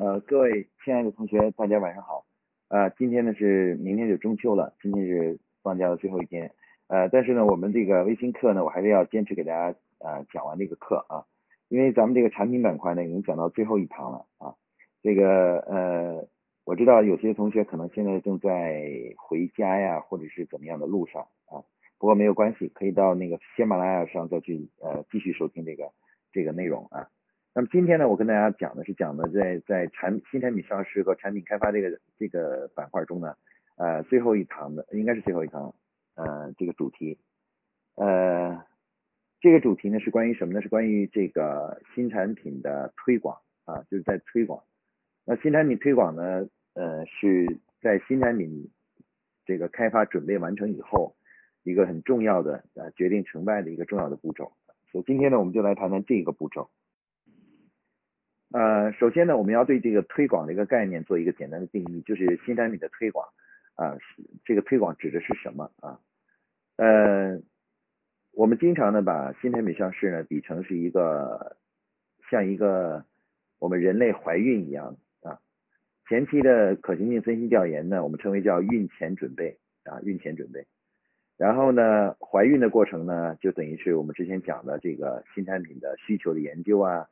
呃，各位亲爱的同学，大家晚上好。呃，今天呢是明天就中秋了，今天是放假的最后一天。呃，但是呢，我们这个微信课呢，我还是要坚持给大家啊讲完这个课啊，因为咱们这个产品板块呢已经讲到最后一堂了啊。这个呃，我知道有些同学可能现在正在回家呀，或者是怎么样的路上啊，不过没有关系，可以到那个喜马拉雅上再去呃继续收听这个这个内容啊。那么今天呢，我跟大家讲的是讲的在在产新产品上市和产品开发这个这个板块中呢，呃，最后一堂的应该是最后一堂，呃，这个主题，呃，这个主题呢是关于什么呢？是关于这个新产品的推广啊，就是在推广。那新产品推广呢，呃，是在新产品这个开发准备完成以后，一个很重要的呃决定成败的一个重要的步骤。所以今天呢，我们就来谈谈这个步骤。呃，首先呢，我们要对这个推广的一个概念做一个简单的定义，就是新产品的推广啊，这个推广指的是什么啊？呃，我们经常呢把新产品上市呢比成是一个像一个我们人类怀孕一样啊，前期的可行性分析调研呢，我们称为叫孕前准备啊，孕前准备，然后呢，怀孕的过程呢，就等于是我们之前讲的这个新产品的需求的研究啊。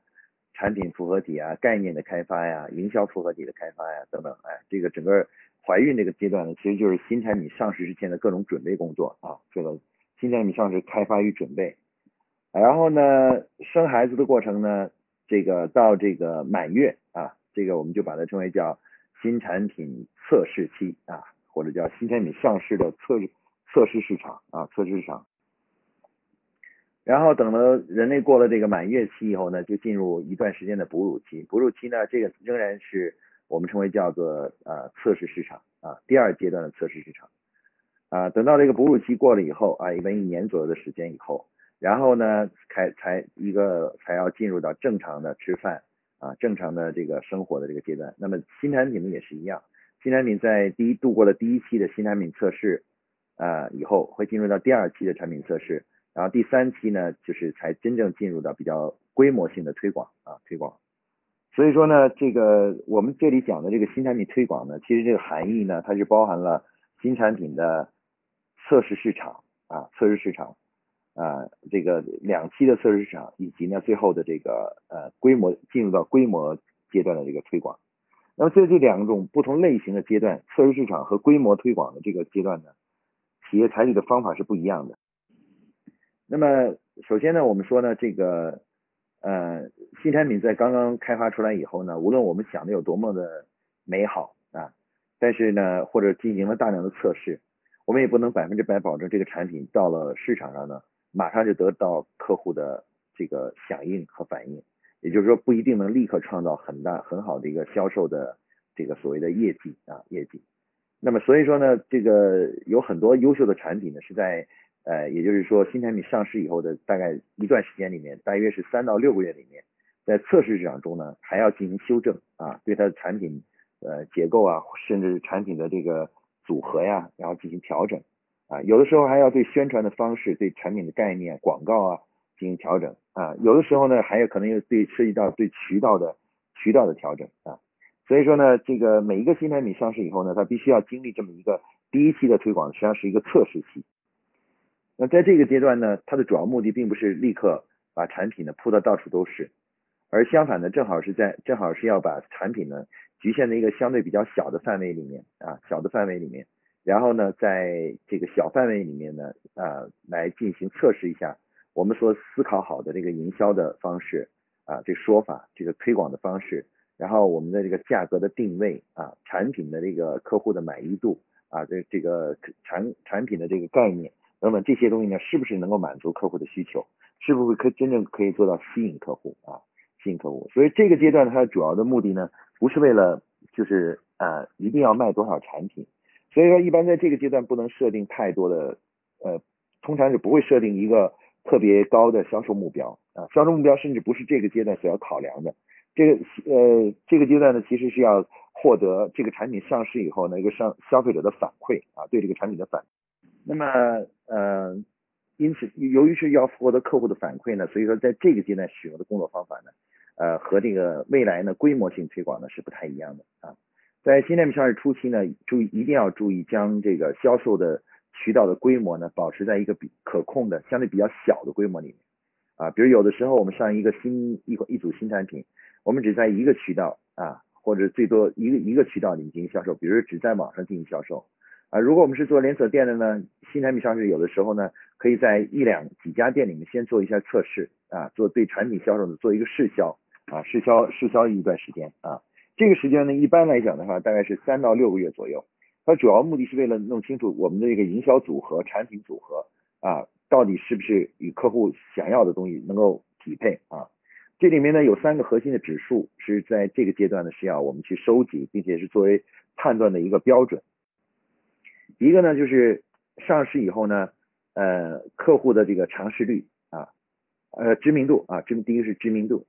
产品复合体啊，概念的开发呀，营销复合体的开发呀，等等，哎，这个整个怀孕这个阶段呢，其实就是新产品上市之前的各种准备工作啊，这个新产品上市开发与准备，然后呢，生孩子的过程呢，这个到这个满月啊，这个我们就把它称为叫新产品测试期啊，或者叫新产品上市的测测试市场啊，测试市场。然后等了人类过了这个满月期以后呢，就进入一段时间的哺乳期。哺乳期呢，这个仍然是我们称为叫做呃测试市场啊，第二阶段的测试市场啊。等到这个哺乳期过了以后啊，一般一年左右的时间以后，然后呢，才才一个才要进入到正常的吃饭啊，正常的这个生活的这个阶段。那么新产品呢也是一样，新产品在第一度过了第一期的新产品测试啊以后，会进入到第二期的产品测试。然后第三期呢，就是才真正进入到比较规模性的推广啊，推广。所以说呢，这个我们这里讲的这个新产品推广呢，其实这个含义呢，它是包含了新产品的测试市场啊，测试市场啊，这个两期的测试市场，以及呢最后的这个呃规模进入到规模阶段的这个推广。那么在这两种不同类型的阶段，测试市场和规模推广的这个阶段呢，企业采取的方法是不一样的。那么首先呢，我们说呢，这个呃新产品在刚刚开发出来以后呢，无论我们想的有多么的美好啊，但是呢，或者进行了大量的测试，我们也不能百分之百保证这个产品到了市场上呢，马上就得到客户的这个响应和反应，也就是说不一定能立刻创造很大很好的一个销售的这个所谓的业绩啊业绩。那么所以说呢，这个有很多优秀的产品呢是在呃，也就是说，新产品上市以后的大概一段时间里面，大约是三到六个月里面，在测试市场中呢，还要进行修正啊，对它的产品呃结构啊，甚至产品的这个组合呀，然后进行调整啊，有的时候还要对宣传的方式、对产品的概念、广告啊进行调整啊，有的时候呢，还有可能又对涉及到对渠道的渠道的调整啊，所以说呢，这个每一个新产品上市以后呢，它必须要经历这么一个第一期的推广，实际上是一个测试期。那在这个阶段呢，它的主要目的并不是立刻把产品呢铺的到处都是，而相反的，正好是在正好是要把产品呢局限在一个相对比较小的范围里面啊，小的范围里面，然后呢，在这个小范围里面呢啊来进行测试一下我们所思考好的这个营销的方式啊，这说法，这个推广的方式，然后我们的这个价格的定位啊，产品的这个客户的满意度啊，这这个产产品的这个概念。等等这些东西呢，是不是能够满足客户的需求？是不是可真正可以做到吸引客户啊？吸引客户。所以这个阶段它主要的目的呢，不是为了就是呃一定要卖多少产品。所以说一般在这个阶段不能设定太多的呃，通常是不会设定一个特别高的销售目标啊。销售目标甚至不是这个阶段所要考量的。这个呃这个阶段呢，其实是要获得这个产品上市以后呢一个上消费者的反馈啊，对这个产品的反。那么，呃，因此，由于是要获得客户的反馈呢，所以说在这个阶段使用的工作方法呢，呃和这个未来呢规模性推广呢是不太一样的啊。在新产品上市初期呢，注意一定要注意将这个销售的渠道的规模呢保持在一个比可控的相对比较小的规模里面啊。比如有的时候我们上一个新一一组新产品，我们只在一个渠道啊，或者最多一个一个渠道里面进行销售，比如只在网上进行销售。啊，如果我们是做连锁店的呢，新产品上市有的时候呢，可以在一两几家店里面先做一下测试啊，做对产品销售的做一个试销啊，试销试销一段时间啊，这个时间呢，一般来讲的话，大概是三到六个月左右。它主要目的是为了弄清楚我们的这个营销组合、产品组合啊，到底是不是与客户想要的东西能够匹配啊。这里面呢有三个核心的指数是在这个阶段呢是要我们去收集，并且是作为判断的一个标准。一个呢就是上市以后呢，呃，客户的这个尝试率啊，呃，知名度啊，知第一个是知名度。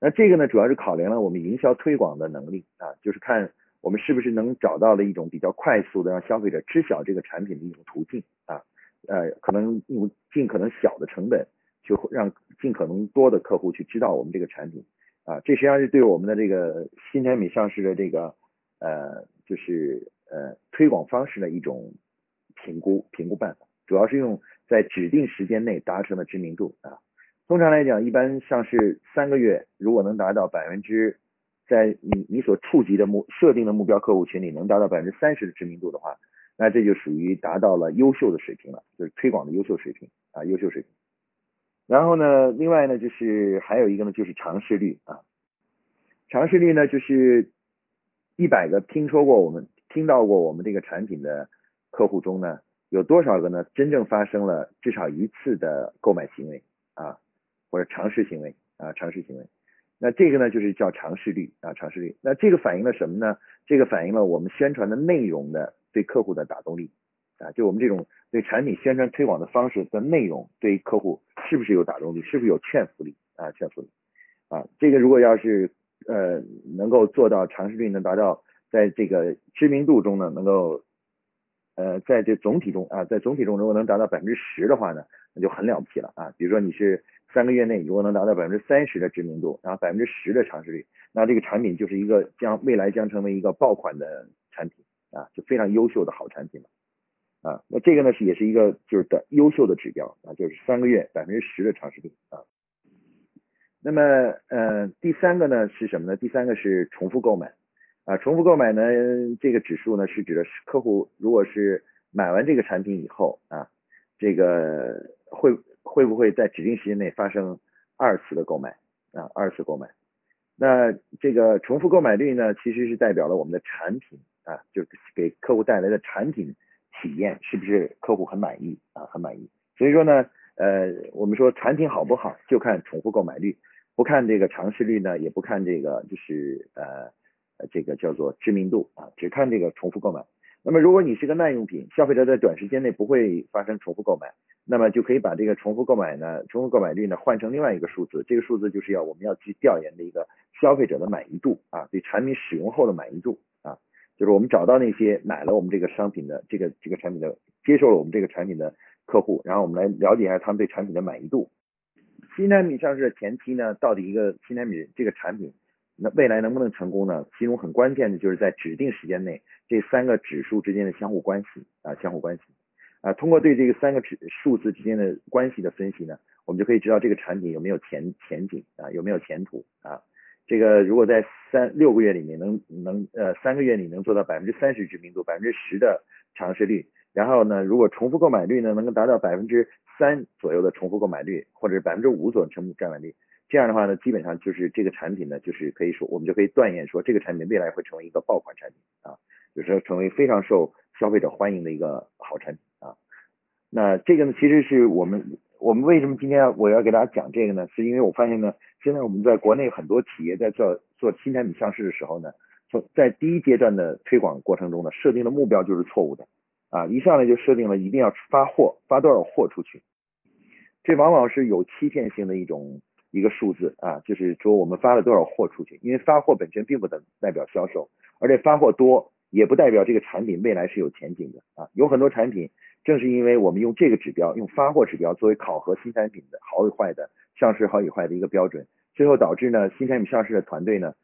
那这个呢主要是考量了我们营销推广的能力啊，就是看我们是不是能找到了一种比较快速的让消费者知晓这个产品的一种途径啊，呃，可能用尽可能小的成本，就让尽可能多的客户去知道我们这个产品啊，这实际上是对我们的这个新产品上市的这个呃，就是。呃，推广方式的一种评估评估办法，主要是用在指定时间内达成的知名度啊。通常来讲，一般上市三个月，如果能达到百分之，在你你所触及的目设定的目标客户群里能达到百分之三十的知名度的话，那这就属于达到了优秀的水平了，就是推广的优秀水平啊，优秀水平。然后呢，另外呢，就是还有一个呢，就是尝试率啊，尝试率呢，就是一百个听说过我们。听到过我们这个产品的客户中呢，有多少个呢？真正发生了至少一次的购买行为啊，或者尝试行为啊，尝试行为。那这个呢，就是叫尝试率啊，尝试率。那这个反映了什么呢？这个反映了我们宣传的内容的对客户的打动力啊，就我们这种对产品宣传推广的方式的内容对客户是不是有打动力，是不是有劝服力啊，劝服力啊。这个如果要是呃能够做到尝试率能达到。在这个知名度中呢，能够呃，在这总体中啊，在总体中如果能达到百分之十的话呢，那就很了不起了啊。比如说你是三个月内如果能达到百分之三十的知名度，然后百分之十的尝试率，那这个产品就是一个将未来将成为一个爆款的产品啊，就非常优秀的好产品了啊。那这个呢是也是一个就是的优秀的指标啊，就是三个月百分之十的尝试率啊。那么呃第三个呢是什么呢？第三个是重复购买。啊，重复购买呢，这个指数呢是指的是客户如果是买完这个产品以后啊，这个会会不会在指定时间内发生二次的购买啊，二次购买。那这个重复购买率呢，其实是代表了我们的产品啊，就给客户带来的产品体验是不是客户很满意啊，很满意。所以说呢，呃，我们说产品好不好，就看重复购买率，不看这个尝试率呢，也不看这个就是呃。这个叫做知名度啊，只看这个重复购买。那么，如果你是个耐用品，消费者在短时间内不会发生重复购买，那么就可以把这个重复购买呢，重复购买率呢换成另外一个数字。这个数字就是要我们要去调研的一个消费者的满意度啊，对产品使用后的满意度啊，就是我们找到那些买了我们这个商品的这个这个产品的接受了我们这个产品的客户，然后我们来了解一下他们对产品的满意度。新产品上市的前期呢，到底一个新产品这个产品。那未来能不能成功呢？其中很关键的就是在指定时间内，这三个指数之间的相互关系啊，相互关系啊，通过对这个三个指数字之间的关系的分析呢，我们就可以知道这个产品有没有前前景啊，有没有前途啊。这个如果在三六个月里面能能呃三个月里能做到百分之三十知名度，百分之十的尝试率，然后呢，如果重复购买率呢能够达到百分之三左右的重复购买率，或者是百分之五左右重复购买率。这样的话呢，基本上就是这个产品呢，就是可以说，我们就可以断言说，这个产品未来会成为一个爆款产品啊，就是成为非常受消费者欢迎的一个好产品啊。那这个呢，其实是我们我们为什么今天我要给大家讲这个呢？是因为我发现呢，现在我们在国内很多企业在做做新产品上市的时候呢，从在第一阶段的推广过程中呢，设定的目标就是错误的啊，一上来就设定了一定要发货，发多少货出去，这往往是有欺骗性的一种。一个数字啊，就是说我们发了多少货出去，因为发货本身并不等代表销售，而且发货多也不代表这个产品未来是有前景的啊。有很多产品正是因为我们用这个指标，用发货指标作为考核新产品的好与坏的上市好与坏的一个标准，最后导致呢新产品上市的团队呢，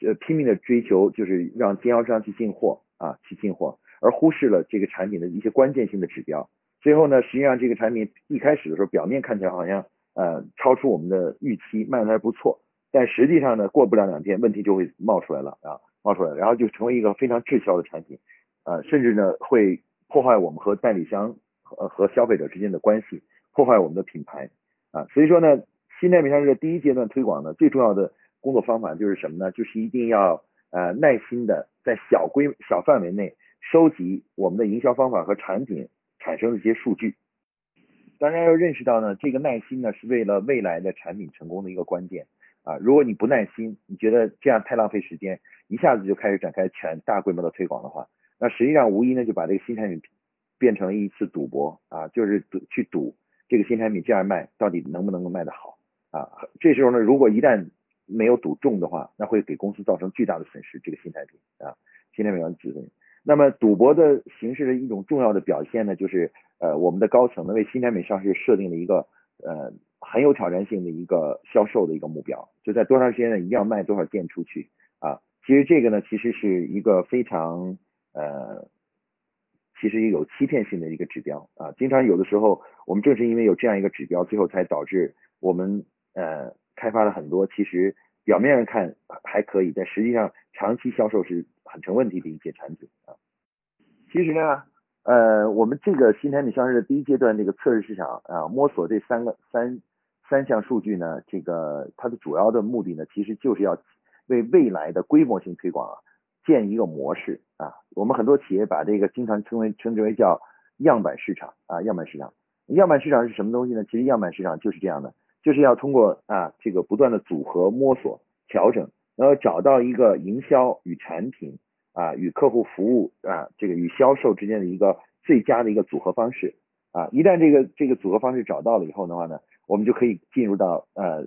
呃拼命的追求就是让经销商去进货啊去进货，而忽视了这个产品的一些关键性的指标。最后呢，实际上这个产品一开始的时候表面看起来好像呃超出我们的预期，卖的还不错，但实际上呢过不了两天问题就会冒出来了啊冒出来，然后就成为一个非常滞销的产品，呃甚至呢会破坏我们和代理商和和消费者之间的关系，破坏我们的品牌啊，所以说呢。新产品上市的第一阶段推广呢，最重要的工作方法就是什么呢？就是一定要呃耐心的在小规小范围内收集我们的营销方法和产品产生的一些数据。当然要认识到呢，这个耐心呢是为了未来的产品成功的一个关键啊。如果你不耐心，你觉得这样太浪费时间，一下子就开始展开全大规模的推广的话，那实际上无疑呢就把这个新产品变成了一次赌博啊，就是赌去赌这个新产品这样卖到底能不能够卖得好。啊，这时候呢，如果一旦没有赌中的话，那会给公司造成巨大的损失。这个新产品啊，新产品要止损。那么赌博的形式的一种重要的表现呢，就是呃，我们的高层呢为新产品上市设定了一个呃很有挑战性的一个销售的一个目标，就在多长时间内一定要卖多少件出去啊。其实这个呢，其实是一个非常呃，其实也有欺骗性的一个指标啊。经常有的时候，我们正是因为有这样一个指标，最后才导致我们。呃，开发了很多，其实表面上看还可以，但实际上长期销售是很成问题的一些产品啊。其实呢，呃，我们这个新产品上市的第一阶段这个测试市场啊，摸索这三个三三项数据呢，这个它的主要的目的呢，其实就是要为未来的规模性推广啊建一个模式啊。我们很多企业把这个经常称为称之为叫样板市场啊，样板市场。样板市场是什么东西呢？其实样板市场就是这样的。就是要通过啊这个不断的组合摸索调整，然后找到一个营销与产品啊与客户服务啊这个与销售之间的一个最佳的一个组合方式啊一旦这个这个组合方式找到了以后的话呢，我们就可以进入到呃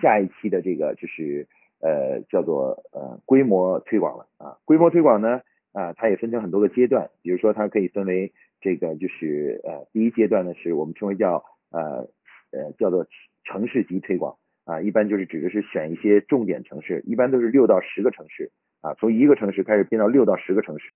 下一期的这个就是呃叫做呃规模推广了啊规模推广呢啊它也分成很多个阶段，比如说它可以分为这个就是呃第一阶段呢是我们称为叫呃。呃，叫做城市级推广啊，一般就是指的是选一些重点城市，一般都是六到十个城市啊，从一个城市开始变到六到十个城市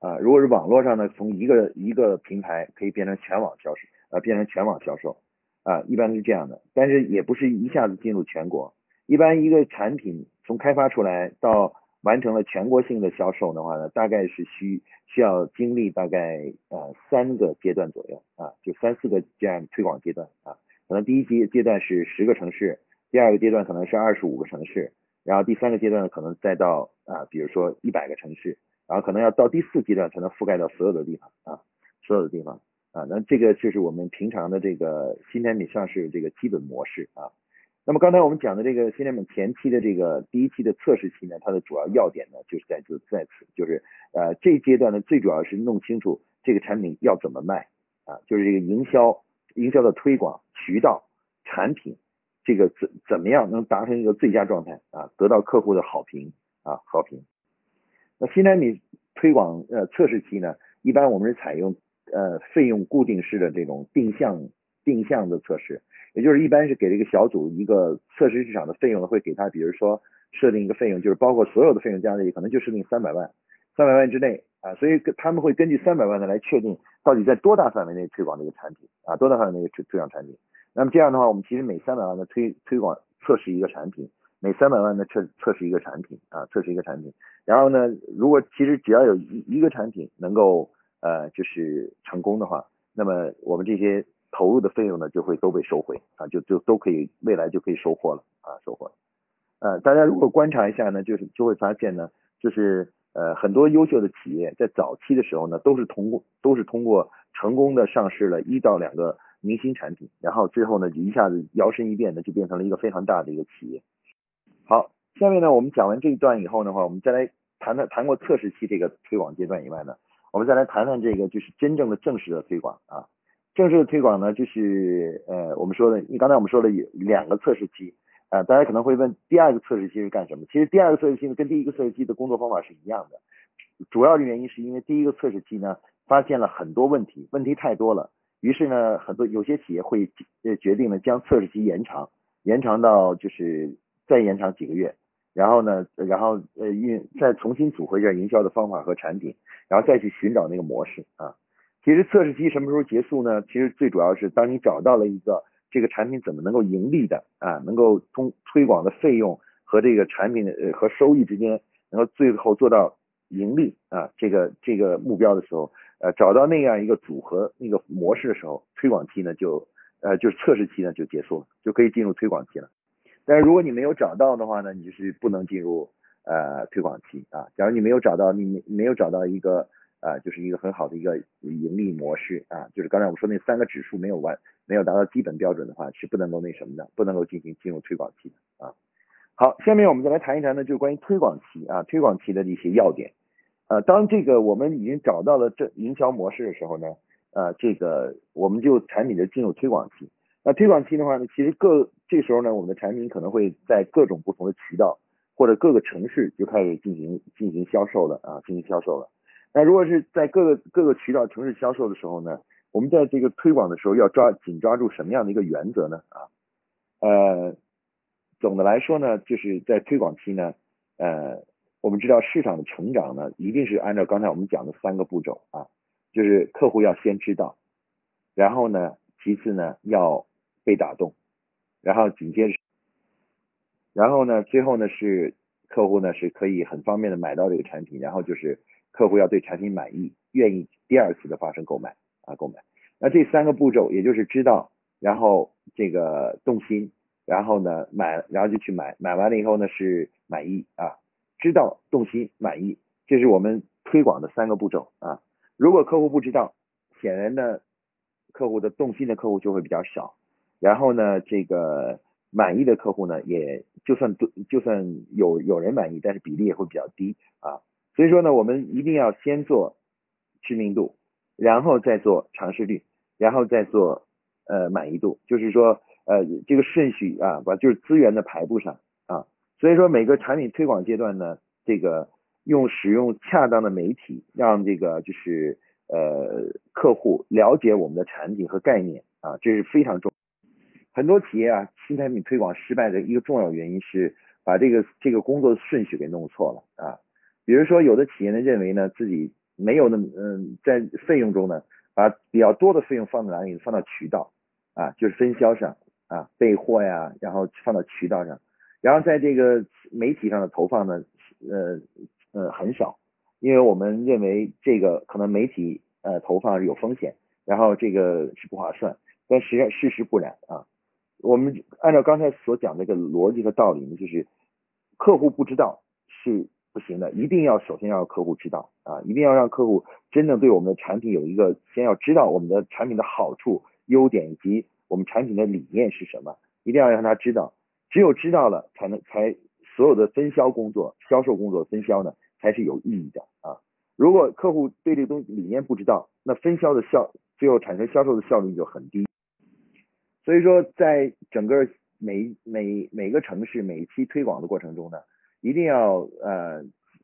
啊。如果是网络上呢，从一个一个平台可以变成全网销售，呃，变成全网销售啊，一般是这样的。但是也不是一下子进入全国，一般一个产品从开发出来到完成了全国性的销售的话呢，大概是需需要经历大概呃三个阶段左右啊，就三四个这样推广阶段啊。可能第一阶阶段是十个城市，第二个阶段可能是二十五个城市，然后第三个阶段可能再到啊，比如说一百个城市，然后可能要到第四阶段才能覆盖到所有的地方啊，所有的地方啊。那这个就是我们平常的这个新产品上市这个基本模式啊。那么刚才我们讲的这个新产品前期的这个第一期的测试期呢，它的主要要点呢，就是在就在此，就是呃这一阶段呢，最主要是弄清楚这个产品要怎么卖啊，就是这个营销、营销的推广渠道、产品，这个怎怎么样能达成一个最佳状态啊，得到客户的好评啊好评。那新产品推广呃测试期呢，一般我们是采用呃费用固定式的这种定向定向的测试。也就是一般是给这个小组一个测试市场的费用呢，会给他，比如说设定一个费用，就是包括所有的费用加在一起，可能就设定三百万，三百万之内啊，所以他们会根据三百万的来确定到底在多大范围内推广这个产品啊，多大范围内推推广产品。那么这样的话，我们其实每三百万的推推广测试一个产品，每三百万的测测试一个产品啊，测试一个产品。然后呢，如果其实只要有一一个产品能够呃就是成功的话，那么我们这些。投入的费用呢就会都被收回啊，就就都可以未来就可以收获了啊，收获了。呃，大家如果观察一下呢，就是就会发现呢，就是呃很多优秀的企业在早期的时候呢，都是通过都是通过成功的上市了一到两个明星产品，然后之后呢一下子摇身一变的就变成了一个非常大的一个企业。好，下面呢我们讲完这一段以后的话，我们再来谈谈谈过测试期这个推广阶段以外呢，我们再来谈谈这个就是真正的正式的推广啊。正式的推广呢，就是呃，我们说的，你刚才我们说了有两个测试期，啊，大家可能会问，第二个测试期是干什么？其实第二个测试期呢，跟第一个测试期的工作方法是一样的，主要的原因是因为第一个测试期呢，发现了很多问题，问题太多了，于是呢，很多有些企业会呃决定呢将测试期延长，延长到就是再延长几个月，然后呢，然后呃运再重新组合一下营销的方法和产品，然后再去寻找那个模式啊。其实测试期什么时候结束呢？其实最主要是当你找到了一个这个产品怎么能够盈利的啊，能够通推广的费用和这个产品的呃和收益之间能够最后做到盈利啊这个这个目标的时候，呃找到那样一个组合那个模式的时候，推广期呢就呃就是测试期呢就结束了，就可以进入推广期了。但是如果你没有找到的话呢，你就是不能进入呃推广期啊。假如你没有找到你没没有找到一个。啊，就是一个很好的一个盈利模式啊，就是刚才我们说那三个指数没有完，没有达到基本标准的话，是不能够那什么的，不能够进行进入推广期的啊。好，下面我们再来谈一谈呢，就是关于推广期啊，推广期的一些要点。呃，当这个我们已经找到了这营销模式的时候呢，呃，这个我们就产品的进入推广期。那推广期的话呢，其实各这时候呢，我们的产品可能会在各种不同的渠道或者各个城市就开始进行进行销售了啊，进行销售了。那如果是在各个各个渠道城市销售的时候呢，我们在这个推广的时候要抓紧抓住什么样的一个原则呢？啊，呃，总的来说呢，就是在推广期呢，呃，我们知道市场的成长呢，一定是按照刚才我们讲的三个步骤啊，就是客户要先知道，然后呢，其次呢要被打动，然后紧接着，然后呢，最后呢是客户呢是可以很方便的买到这个产品，然后就是。客户要对产品满意，愿意第二次的发生购买啊购买。那这三个步骤，也就是知道，然后这个动心，然后呢买，然后就去买，买完了以后呢是满意啊，知道动心满意，这是我们推广的三个步骤啊。如果客户不知道，显然呢客户的动心的客户就会比较少，然后呢这个满意的客户呢也就算就算有有人满意，但是比例也会比较低啊。所以说呢，我们一定要先做知名度，然后再做尝试率，然后再做呃满意度，就是说呃这个顺序啊，把就是资源的排布上啊。所以说每个产品推广阶段呢，这个用使用恰当的媒体，让这个就是呃客户了解我们的产品和概念啊，这是非常重。很多企业啊，新产品推广失败的一个重要原因是把这个这个工作顺序给弄错了啊。比如说，有的企业呢认为呢自己没有那么嗯，在费用中呢，把比较多的费用放在哪里？放到渠道啊，就是分销上啊，备货呀，然后放到渠道上，然后在这个媒体上的投放呢，呃呃很少，因为我们认为这个可能媒体呃投放有风险，然后这个是不划算，但实际事实不然啊。我们按照刚才所讲这个逻辑和道理呢，就是客户不知道是。不行的，一定要首先让客户知道啊，一定要让客户真正对我们的产品有一个先要知道我们的产品的好处、优点以及我们产品的理念是什么，一定要让他知道。只有知道了，才能才所有的分销工作、销售工作、分销呢才是有意义的啊。如果客户对这个东西理念不知道，那分销的效最后产生销售的效率就很低。所以说，在整个每每每个城市每一期推广的过程中呢。一定要呃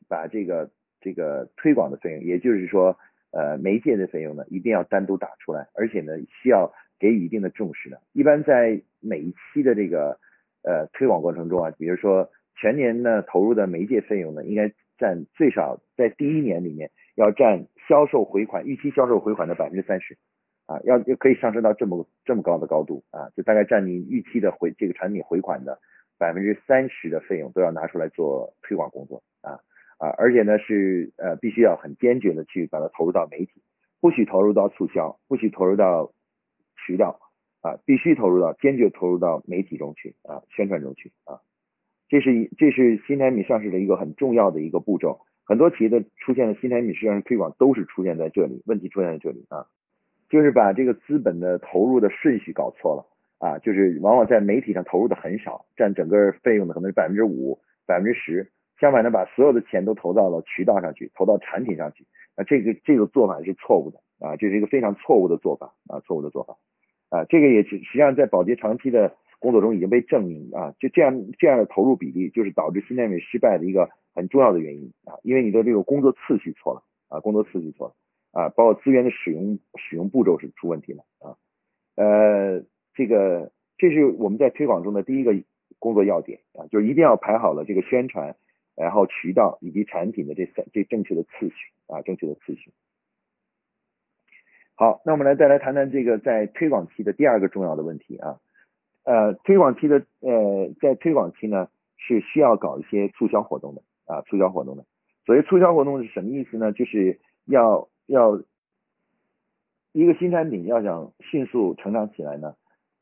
把这个这个推广的费用，也就是说呃媒介的费用呢，一定要单独打出来，而且呢需要给予一定的重视的。一般在每一期的这个呃推广过程中啊，比如说全年呢投入的媒介费用呢，应该占最少在第一年里面要占销售回款预期销售回款的百分之三十啊，要可以上升到这么这么高的高度啊，就大概占你预期的回这个产品回款的。百分之三十的费用都要拿出来做推广工作啊啊，而且呢是呃必须要很坚决的去把它投入到媒体，不许投入到促销，不许投入到渠道啊，必须投入到坚决投入到媒体中去啊，宣传中去啊，这是一这是新产品上市的一个很重要的一个步骤，很多企业的出现的新产品实际上推广都是出现在这里，问题出现在这里啊，就是把这个资本的投入的顺序搞错了。啊，就是往往在媒体上投入的很少，占整个费用的可能是百分之五、百分之十。相反的，把所有的钱都投到了渠道上去，投到产品上去。啊，这个这个做法是错误的啊，这是一个非常错误的做法啊，错误的做法啊。这个也实实际上在保洁长期的工作中已经被证明啊，就这样这样的投入比例就是导致新产品失败的一个很重要的原因啊，因为你的这个工作次序错了啊，工作次序错了啊，包括资源的使用使用步骤是出问题了啊，呃。这个这是我们在推广中的第一个工作要点啊，就是一定要排好了这个宣传，然后渠道以及产品的这三这正确的次序啊，正确的次序。好，那我们来再来谈谈这个在推广期的第二个重要的问题啊，呃，推广期的呃，在推广期呢是需要搞一些促销活动的啊，促销活动的。所谓促销活动是什么意思呢？就是要要一个新产品要想迅速成长起来呢，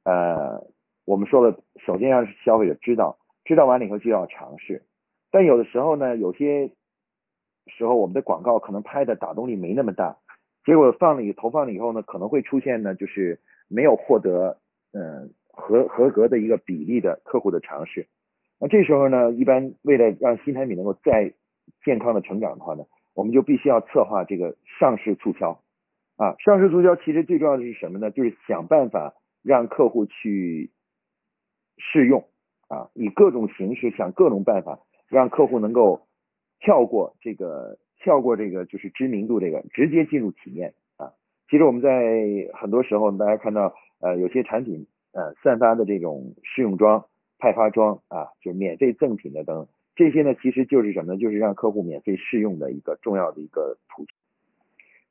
呃，我们说了，首先要消费者知道，知道完了以后就要尝试。但有的时候呢，有些时候我们的广告可能拍的打动力没那么大。结果放了以投放了以后呢，可能会出现呢，就是没有获得嗯合合格的一个比例的客户的尝试。那这时候呢，一般为了让新产品能够再健康的成长的话呢，我们就必须要策划这个上市促销啊。上市促销其实最重要的是什么呢？就是想办法让客户去试用啊，以各种形式想各种办法让客户能够跳过这个。跳过这个就是知名度这个，直接进入体验啊。其实我们在很多时候，大家看到呃有些产品呃散发的这种试用装、派发装啊，就免费赠品的等这些呢，其实就是什么呢？就是让客户免费试用的一个重要的一个途径。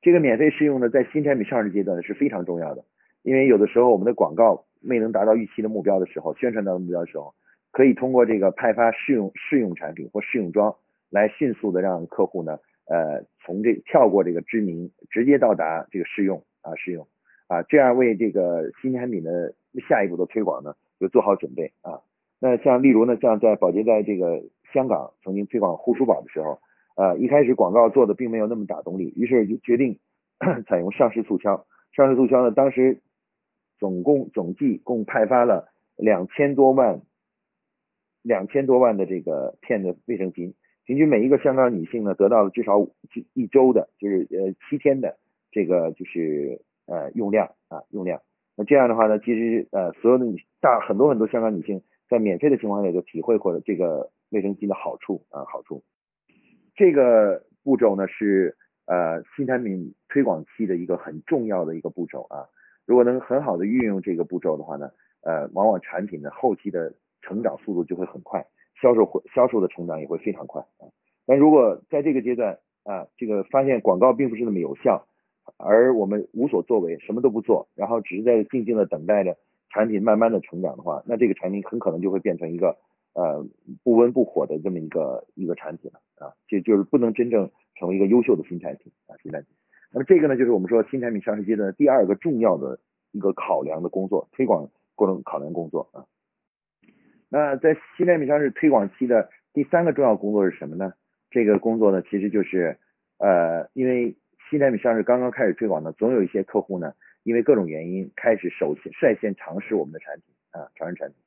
这个免费试用呢，在新产品上市阶段是非常重要的，因为有的时候我们的广告没能达到预期的目标的时候，宣传到的目标的时候，可以通过这个派发试用试用产品或试用装来迅速的让客户呢。呃，从这跳过这个知名，直接到达这个试用啊，试用啊，这样为这个新产品的下一步的推广呢，就做好准备啊。那像例如呢，像在宝洁在这个香港曾经推广护舒宝的时候，呃，一开始广告做的并没有那么打动力，于是就决定 采用上市促销。上市促销呢，当时总共总计共派发了两千多万，两千多万的这个片的卫生巾。平均每一个香港女性呢，得到了至少一周的，就是呃七天的这个就是呃用量啊用量。那这样的话呢，其实呃所有的女大很多很多香港女性在免费的情况下就体会过了这个卫生巾的好处啊好处。这个步骤呢是呃新产品推广期的一个很重要的一个步骤啊。如果能很好的运用这个步骤的话呢，呃往往产品的后期的成长速度就会很快。销售会销售的成长也会非常快啊，但如果在这个阶段啊，这个发现广告并不是那么有效，而我们无所作为，什么都不做，然后只是在静静的等待着产品慢慢的成长的话，那这个产品很可能就会变成一个呃不温不火的这么一个一个产品了啊，这就是不能真正成为一个优秀的新产品啊新产品。那么这个呢，就是我们说新产品上市阶段第二个重要的一个考量的工作，推广过程考量工作啊。那在新产品上市推广期的第三个重要工作是什么呢？这个工作呢，其实就是呃，因为新产品上市刚刚开始推广呢，总有一些客户呢，因为各种原因开始首先率先尝试我们的产品啊，尝试产品。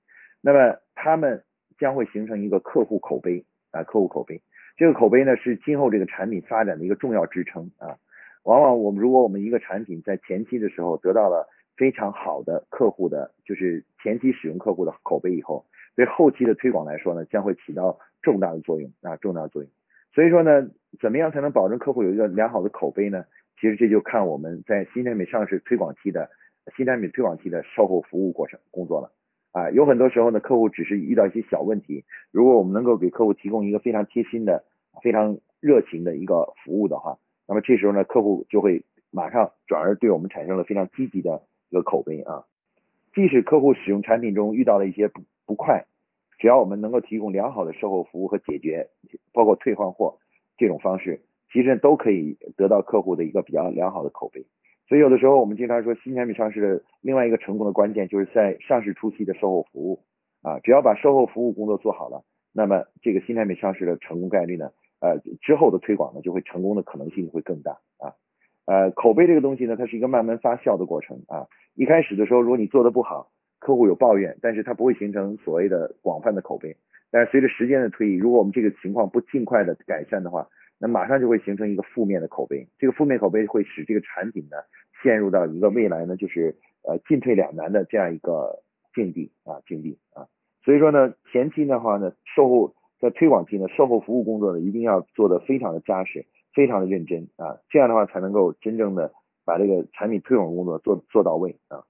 那么他们将会形成一个客户口碑啊，客户口碑。这个口碑呢，是今后这个产品发展的一个重要支撑啊。往往我们如果我们一个产品在前期的时候得到了非常好的客户的，就是前期使用客户的口碑以后。对后期的推广来说呢，将会起到重大的作用啊，重大的作用。所以说呢，怎么样才能保证客户有一个良好的口碑呢？其实这就看我们在新产品上市推广期的新产品推广期的售后服务过程工作了啊。有很多时候呢，客户只是遇到一些小问题，如果我们能够给客户提供一个非常贴心的、非常热情的一个服务的话，那么这时候呢，客户就会马上转而对我们产生了非常积极的一个口碑啊。即使客户使用产品中遇到了一些不不快，只要我们能够提供良好的售后服务和解决，包括退换货这种方式，其实都可以得到客户的一个比较良好的口碑。所以有的时候我们经常说，新产品上市的另外一个成功的关键，就是在上市初期的售后服务啊，只要把售后服务工作做好了，那么这个新产品上市的成功概率呢，呃，之后的推广呢就会成功的可能性会更大啊。呃，口碑这个东西呢，它是一个慢慢发酵的过程啊。一开始的时候，如果你做的不好，客户有抱怨，但是它不会形成所谓的广泛的口碑。但是随着时间的推移，如果我们这个情况不尽快的改善的话，那马上就会形成一个负面的口碑。这个负面口碑会使这个产品呢陷入到一个未来呢就是呃进退两难的这样一个境地啊境地啊。所以说呢，前期的话呢，售后在推广期呢，售后服务工作呢一定要做的非常的扎实。非常的认真啊，这样的话才能够真正的把这个产品推广工作做做到位啊。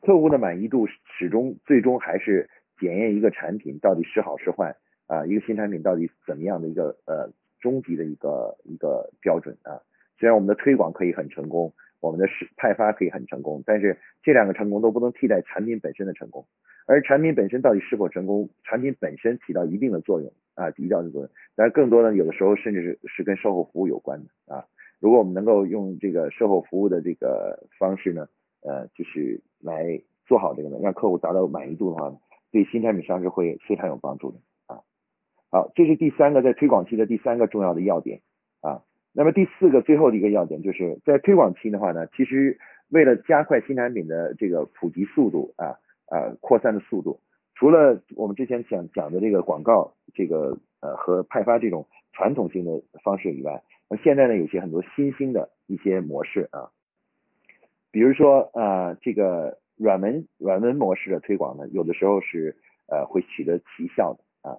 客户的满意度始终最终还是检验一个产品到底是好是坏啊，一个新产品到底怎么样的一个呃终极的一个一个标准啊。虽然我们的推广可以很成功，我们的是派发可以很成功，但是这两个成功都不能替代产品本身的成功。而产品本身到底是否成功，产品本身起到一定的作用啊，一定的作用。但是更多的有的时候甚至是是跟售后服务有关的啊。如果我们能够用这个售后服务的这个方式呢，呃，就是来做好这个呢，让客户达到满意度的话，对新产品上市会非常有帮助的啊。好，这是第三个在推广期的第三个重要的要点啊。那么第四个最后的一个要点就是在推广期的话呢，其实为了加快新产品的这个普及速度啊呃扩散的速度，除了我们之前讲讲的这个广告这个呃和派发这种传统性的方式以外。那现在呢，有些很多新兴的一些模式啊，比如说啊，这个软文软文模式的推广呢，有的时候是呃会取得奇效的啊，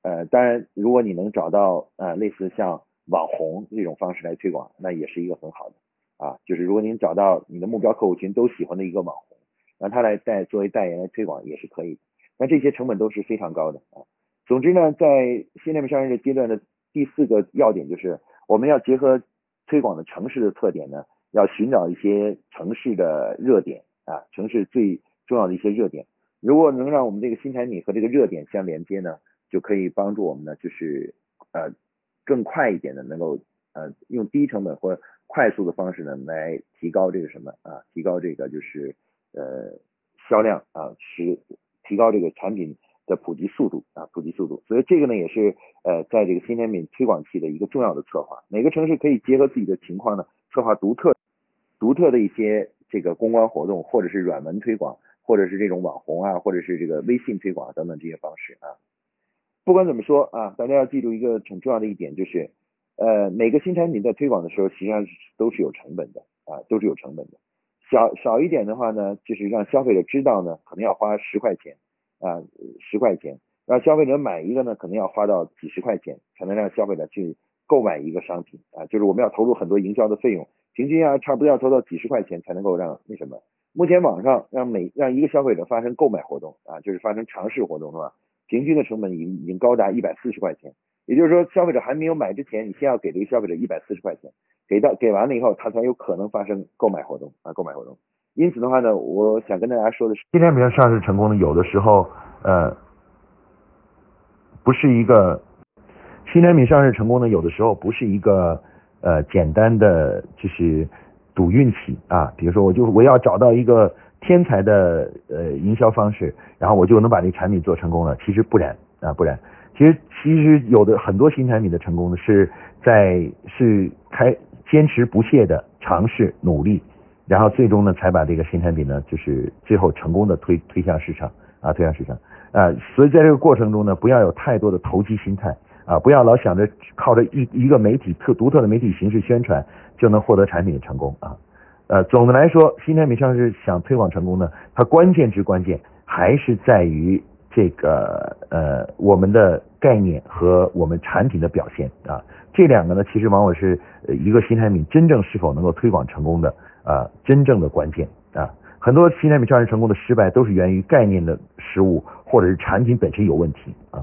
呃，当然如果你能找到呃类似像网红这种方式来推广，那也是一个很好的啊，就是如果您找到你的目标客户群都喜欢的一个网红，让他来代作为代言来推广也是可以的，那这些成本都是非常高的啊。总之呢，在新产品上市的阶段的第四个要点就是。我们要结合推广的城市的特点呢，要寻找一些城市的热点啊，城市最重要的一些热点。如果能让我们这个新产品和这个热点相连接呢，就可以帮助我们呢，就是呃更快一点的能够呃用低成本或快速的方式呢来提高这个什么啊，提高这个就是呃销量啊，使提高这个产品。的普及速度啊，普及速度，所以这个呢也是呃，在这个新产品推广期的一个重要的策划。每个城市可以结合自己的情况呢，策划独特、独特的一些这个公关活动，或者是软文推广，或者是这种网红啊，或者是这个微信推广等等这些方式啊。不管怎么说啊，大家要记住一个很重要的一点，就是呃，每个新产品在推广的时候，实际上都是有成本的啊，都是有成本的。小少一点的话呢，就是让消费者知道呢，可能要花十块钱。啊，十块钱，让消费者买一个呢，可能要花到几十块钱，才能让消费者去购买一个商品啊。就是我们要投入很多营销的费用，平均要，差不多要投到几十块钱才能够让那什么。目前网上让每让一个消费者发生购买活动啊，就是发生尝试活动是吧？平均的成本已经已经高达一百四十块钱。也就是说，消费者还没有买之前，你先要给这个消费者一百四十块钱，给到给完了以后，他才有可能发生购买活动啊，购买活动。因此的话呢，我想跟大家说的是，新产品上市成功的，有的时候呃不是一个新产品上市成功呢，有的时候不是一个呃简单的就是赌运气啊。比如说，我就我要找到一个天才的呃营销方式，然后我就能把这产品做成功了。其实不然啊，不然。其实其实有的很多新产品的成功呢，是在是开坚持不懈的尝试努力。然后最终呢，才把这个新产品呢，就是最后成功的推推向市场啊，推向市场啊。所以在这个过程中呢，不要有太多的投机心态啊，不要老想着靠着一一个媒体特独特的媒体形式宣传就能获得产品的成功啊。呃，总的来说，新产品上市想推广成功呢，它关键之关键还是在于这个呃我们的概念和我们产品的表现啊。这两个呢，其实往往是一个新产品真正是否能够推广成功的。啊，真正的关键啊，很多新产品上市成功的失败都是源于概念的失误，或者是产品本身有问题啊。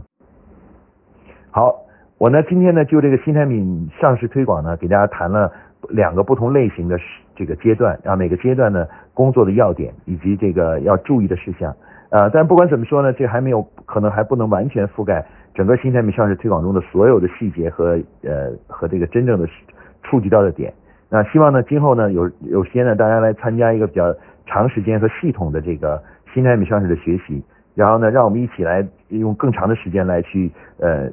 好，我呢今天呢就这个新产品上市推广呢，给大家谈了两个不同类型的这个阶段，啊每个阶段呢工作的要点以及这个要注意的事项呃。但不管怎么说呢，这还没有可能还不能完全覆盖整个新产品上市推广中的所有的细节和呃和这个真正的触及到的点。那希望呢，今后呢有有些呢，大家来参加一个比较长时间和系统的这个新产品上市的学习，然后呢，让我们一起来用更长的时间来去呃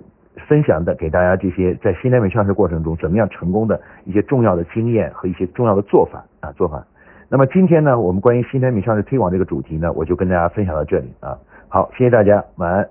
分享的给大家这些在新产品上市过程中怎么样成功的一些重要的经验和一些重要的做法啊做法。那么今天呢，我们关于新产品上市推广这个主题呢，我就跟大家分享到这里啊。好，谢谢大家，晚安。